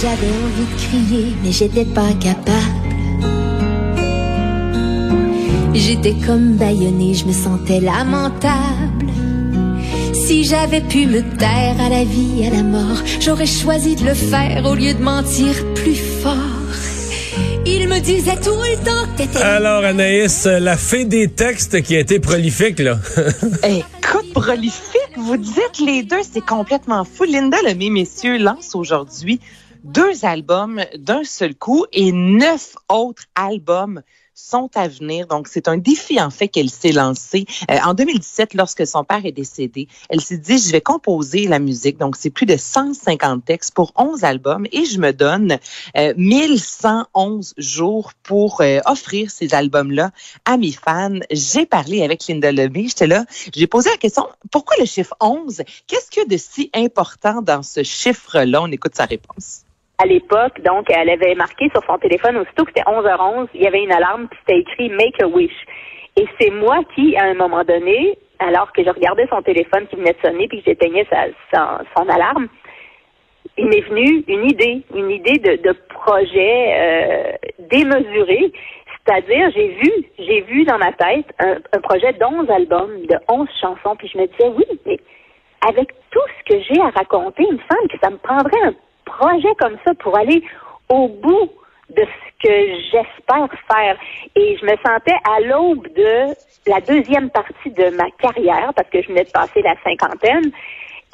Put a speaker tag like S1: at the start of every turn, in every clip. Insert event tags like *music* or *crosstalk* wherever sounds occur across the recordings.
S1: J'avais envie de crier, mais j'étais pas capable. J'étais comme bâillonnée, je me sentais lamentable. Si j'avais pu me taire à la vie, à la mort, j'aurais choisi de le faire au lieu de mentir plus fort. Il me disait tout le temps que t'étais...
S2: Alors, Anaïs, la fée des textes qui a été prolifique, là. *laughs*
S3: Écoute, prolifique, vous dites les deux, c'est complètement fou. Linda Lemay, messieurs, lance aujourd'hui deux albums d'un seul coup et neuf autres albums sont à venir. Donc, c'est un défi, en fait, qu'elle s'est lancé. Euh, en 2017, lorsque son père est décédé, elle s'est dit, je vais composer la musique. Donc, c'est plus de 150 textes pour 11 albums et je me donne euh, 1111 jours pour euh, offrir ces albums-là à mes fans. J'ai parlé avec Linda Lemay. J'étais là. J'ai posé la question, pourquoi le chiffre 11? Qu'est-ce qu'il y a de si important dans ce chiffre-là? On écoute sa réponse
S4: à l'époque, donc, elle avait marqué sur son téléphone, aussitôt que c'était 11h11, il y avait une alarme, puis c'était écrit Make a Wish. Et c'est moi qui, à un moment donné, alors que je regardais son téléphone qui venait de sonner, puis que j'éteignais sa, son, alarme, il m'est venu une idée, une idée de, de projet euh, démesuré. C'est-à-dire, j'ai vu, j'ai vu dans ma tête un, un projet d'11 albums, de 11 chansons, puis je me disais, oui, mais avec tout ce que j'ai à raconter, il me semble que ça me prendrait un projet comme ça pour aller au bout de ce que j'espère faire. Et je me sentais à l'aube de la deuxième partie de ma carrière, parce que je venais de passer la cinquantaine,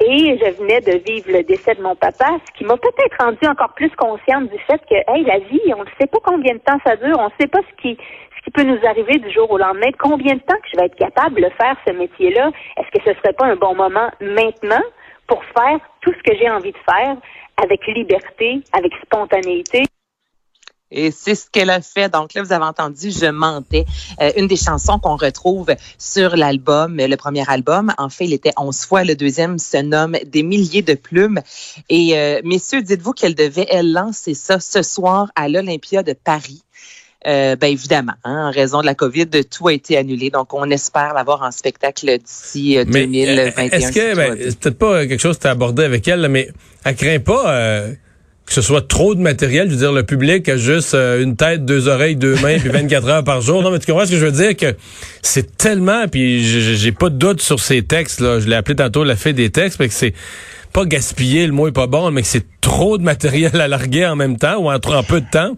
S4: et je venais de vivre le décès de mon papa, ce qui m'a peut-être rendu encore plus consciente du fait que, hey, la vie, on ne sait pas combien de temps ça dure, on ne sait pas ce qui, ce qui peut nous arriver du jour au lendemain, combien de temps que je vais être capable de faire ce métier-là? Est-ce que ce serait pas un bon moment maintenant pour faire tout ce que j'ai envie de faire? Avec liberté, avec spontanéité.
S3: Et c'est ce qu'elle a fait. Donc là, vous avez entendu Je mentais, euh, une des chansons qu'on retrouve sur l'album, le premier album. En fait, il était 11 fois. Le deuxième se nomme Des milliers de plumes. Et euh, messieurs, dites-vous qu'elle devait, elle, lancer ça ce soir à l'Olympia de Paris. Euh, ben évidemment, hein, en raison de la COVID, tout a été annulé. Donc, on espère l'avoir en spectacle d'ici 2021.
S2: Est-ce que, ben, c'est peut-être pas quelque chose que tu as abordé avec elle, mais elle craint pas euh, que ce soit trop de matériel. Je veux dire, le public a juste euh, une tête, deux oreilles, deux mains, puis 24 heures par jour. Non, mais tu comprends ce que je veux dire? Que c'est tellement, puis j'ai pas de doute sur ces textes. là. Je l'ai appelé tantôt la fée des textes, mais que c'est pas gaspiller, le mot est pas bon, mais que c'est trop de matériel à larguer en même temps ou en, en peu de temps.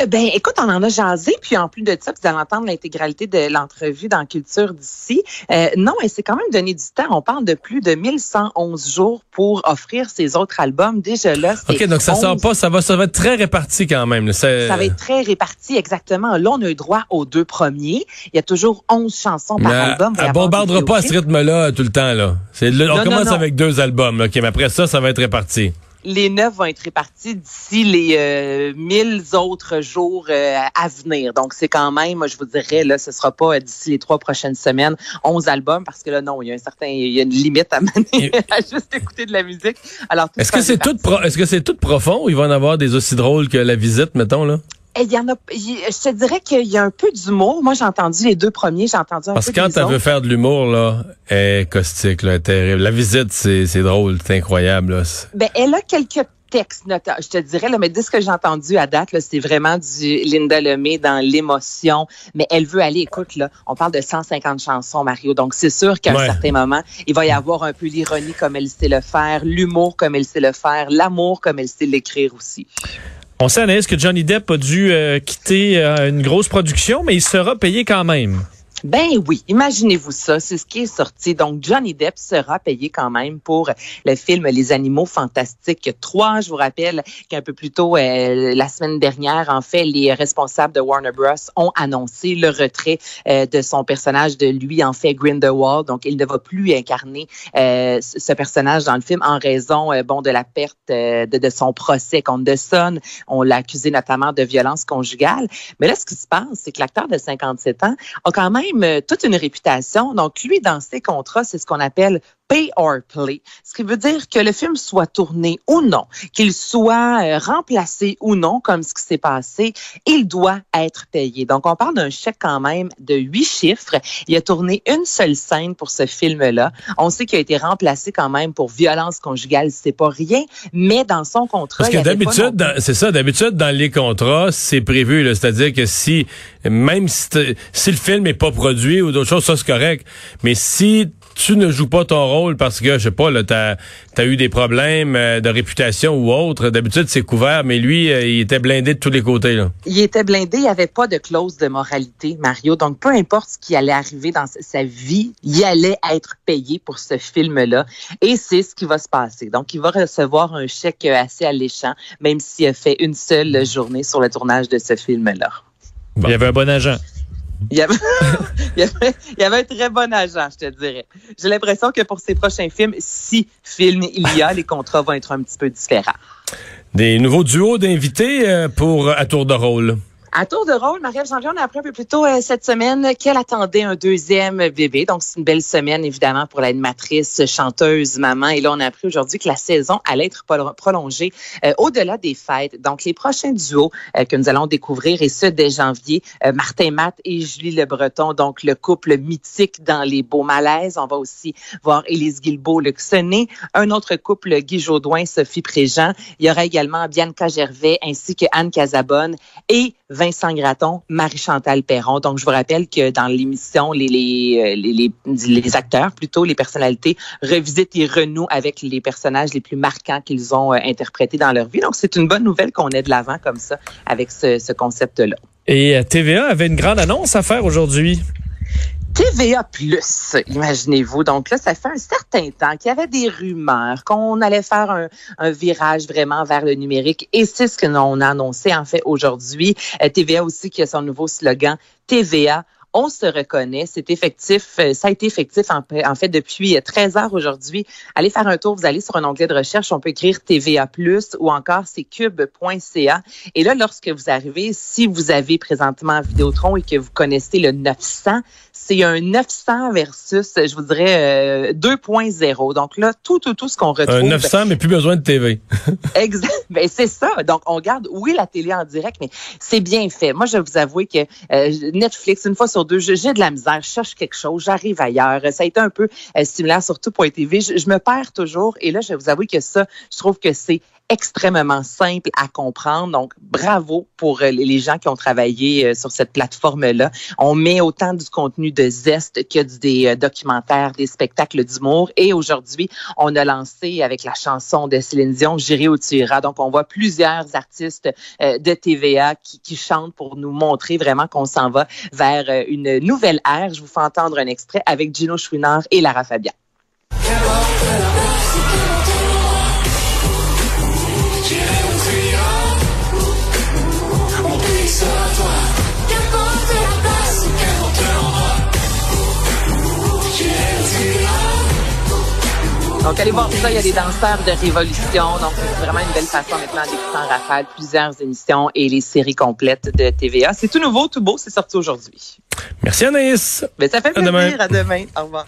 S3: Euh, ben, écoute, on en a jasé, puis en plus de ça, vous allez entendre l'intégralité de l'entrevue dans Culture d'ici. Euh, non, et c'est quand même donné du temps. On parle de plus de 1111 jours pour offrir ces autres albums. Déjà là,
S2: OK, donc ça sort pas, ça va, ça va être très réparti quand même.
S3: Ça va être très réparti, exactement. Là, on a eu droit aux deux premiers. Il y a toujours 11 chansons par album.
S2: Elle bombardera pas à ce rythme-là tout le temps, là. on commence avec deux albums, OK, mais après ça, ça va être réparti
S3: les neuf vont être répartis d'ici les euh, mille autres jours euh, à venir. Donc, c'est quand même, je vous dirais, là, ce sera pas d'ici les trois prochaines semaines, onze albums, parce que là, non, il y a un certain, il y a une limite à mener *laughs* à juste écouter de la musique.
S2: Alors, est-ce que c'est tout, est-ce que c'est tout profond ou il va en avoir des aussi drôles que la visite, mettons, là?
S3: Eh, il y en a, je te dirais qu'il y a un peu d'humour. Moi, j'ai entendu les deux premiers, j'ai entendu un
S2: Parce
S3: peu
S2: que quand tu veux faire de l'humour, là, est caustique, là, terrible. La visite, c'est, c'est drôle, c'est incroyable. Là.
S3: Ben, elle a quelques textes, je te dirais, là, mais de ce que j'ai entendu à date, là, c'est vraiment du Linda Lemay dans l'émotion. Mais elle veut aller, écoute, là, on parle de 150 chansons, Mario. Donc, c'est sûr qu'à un certain moment, il va y avoir un peu l'ironie comme elle sait le faire, l'humour comme elle sait le faire, l'amour comme elle sait l'écrire aussi.
S5: On sait, Anaïs, que Johnny Depp a dû euh, quitter euh, une grosse production, mais il sera payé quand même.
S3: Ben oui, imaginez-vous ça, c'est ce qui est sorti. Donc Johnny Depp sera payé quand même pour le film Les Animaux Fantastiques 3. Je vous rappelle qu'un peu plus tôt euh, la semaine dernière, en fait, les responsables de Warner Bros ont annoncé le retrait euh, de son personnage de lui en fait Grindelwald. Donc il ne va plus incarner euh, ce personnage dans le film en raison bon de la perte de, de, son procès contre Son. On l'a accusé notamment de violence conjugale. Mais là, ce qui se passe, c'est que l'acteur de 57 ans a quand même toute une réputation. Donc, lui, dans ses contrats, c'est ce qu'on appelle pay or play, ce qui veut dire que le film soit tourné ou non, qu'il soit euh, remplacé ou non, comme ce qui s'est passé, il doit être payé. Donc, on parle d'un chèque quand même de huit chiffres. Il a tourné une seule scène pour ce film-là. On sait qu'il a été remplacé quand même pour violence conjugale, c'est pas rien, mais dans son contrat.
S2: Parce que d'habitude, c'est ça, d'habitude, dans les contrats, c'est prévu, c'est-à-dire que si, même si, si le film est pas produit ou d'autres choses, ça c'est correct. Mais si tu ne joues pas ton rôle parce que, je sais pas, t'as as eu des problèmes euh, de réputation ou autre. D'habitude, c'est couvert, mais lui, euh, il était blindé de tous les côtés. Là.
S3: Il était blindé, il n'y avait pas de clause de moralité, Mario. Donc, peu importe ce qui allait arriver dans sa vie, il allait être payé pour ce film-là. Et c'est ce qui va se passer. Donc, il va recevoir un chèque assez alléchant, même s'il a fait une seule journée sur le tournage de ce film-là.
S5: Il y avait un bon agent. *laughs*
S3: Il y, avait, il, y avait, un très bon agent, je te dirais. J'ai l'impression que pour ses prochains films, si film il y a, les contrats vont être un petit peu différents.
S2: Des nouveaux duos d'invités euh, pour à tour de rôle.
S3: À tour de rôle, Marie-Ève Janvier, on a appris un peu plus tôt euh, cette semaine qu'elle attendait un deuxième bébé. Donc, c'est une belle semaine, évidemment, pour l'animatrice, chanteuse, maman. Et là, on a appris aujourd'hui que la saison allait être prolongée euh, au-delà des fêtes. Donc, les prochains duos euh, que nous allons découvrir, et ce, dès janvier, Martin Matt et Julie Le Breton, donc le couple mythique dans les beaux malaises. On va aussi voir Élise Guilbeault, Luc un autre couple, Guy Jodoin, Sophie Préjean. Il y aura également Bianca Gervais ainsi que Anne Casabonne et Vincent Gratton, Marie-Chantal Perron. Donc, je vous rappelle que dans l'émission, les, les, les, les, acteurs, plutôt les personnalités, revisitent et renouent avec les personnages les plus marquants qu'ils ont euh, interprétés dans leur vie. Donc, c'est une bonne nouvelle qu'on ait de l'avant comme ça avec ce, ce concept-là.
S5: Et euh, TVA avait une grande annonce à faire aujourd'hui.
S3: TVA Plus, imaginez-vous. Donc là, ça fait un certain temps qu'il y avait des rumeurs qu'on allait faire un, virage vraiment vers le numérique et c'est ce que l'on a annoncé en fait aujourd'hui. Euh, TVA aussi qui a son nouveau slogan TVA on se reconnaît. C'est effectif. Euh, ça a été effectif en, fait depuis 13 heures aujourd'hui. Allez faire un tour. Vous allez sur un onglet de recherche. On peut écrire TVA Plus ou encore c'est cube.ca. Et là, lorsque vous arrivez, si vous avez présentement Vidéotron et que vous connaissez le 900, c'est un 900 versus, je vous dirais, 2.0. Euh, Donc là, tout, tout, tout ce qu'on retrouve. Un
S2: 900, mais plus besoin de TV. *laughs*
S3: exact. Ben, c'est ça. Donc, on garde, oui, la télé en direct, mais c'est bien fait. Moi, je vais vous avouer que euh, Netflix, une fois sur deux, j'ai de la misère, je cherche quelque chose, j'arrive ailleurs. Ça a été un peu euh, similaire sur tout.tv. Je, je me perds toujours. Et là, je vais vous avouer que ça, je trouve que c'est extrêmement simple à comprendre. Donc, bravo pour euh, les gens qui ont travaillé euh, sur cette plateforme-là. On met autant du contenu de zeste que des euh, documentaires, des spectacles d'humour. Et aujourd'hui, on a lancé avec la chanson de Céline Dion, J'irai où tu. Donc, on voit plusieurs artistes de TVA qui, qui chantent pour nous montrer vraiment qu'on s'en va vers une nouvelle ère. Je vous fais entendre un extrait avec Gino Chouinard et Lara Fabian. Donc, allez voir ça. Il y a des danseurs de révolution. Donc, c'est vraiment une belle façon maintenant d'écouter en rafale plusieurs émissions et les séries complètes de TVA. C'est tout nouveau, tout beau. C'est sorti aujourd'hui.
S2: Merci Anaïs.
S3: Mais ben, ça fait plaisir. À demain. À demain. Au revoir.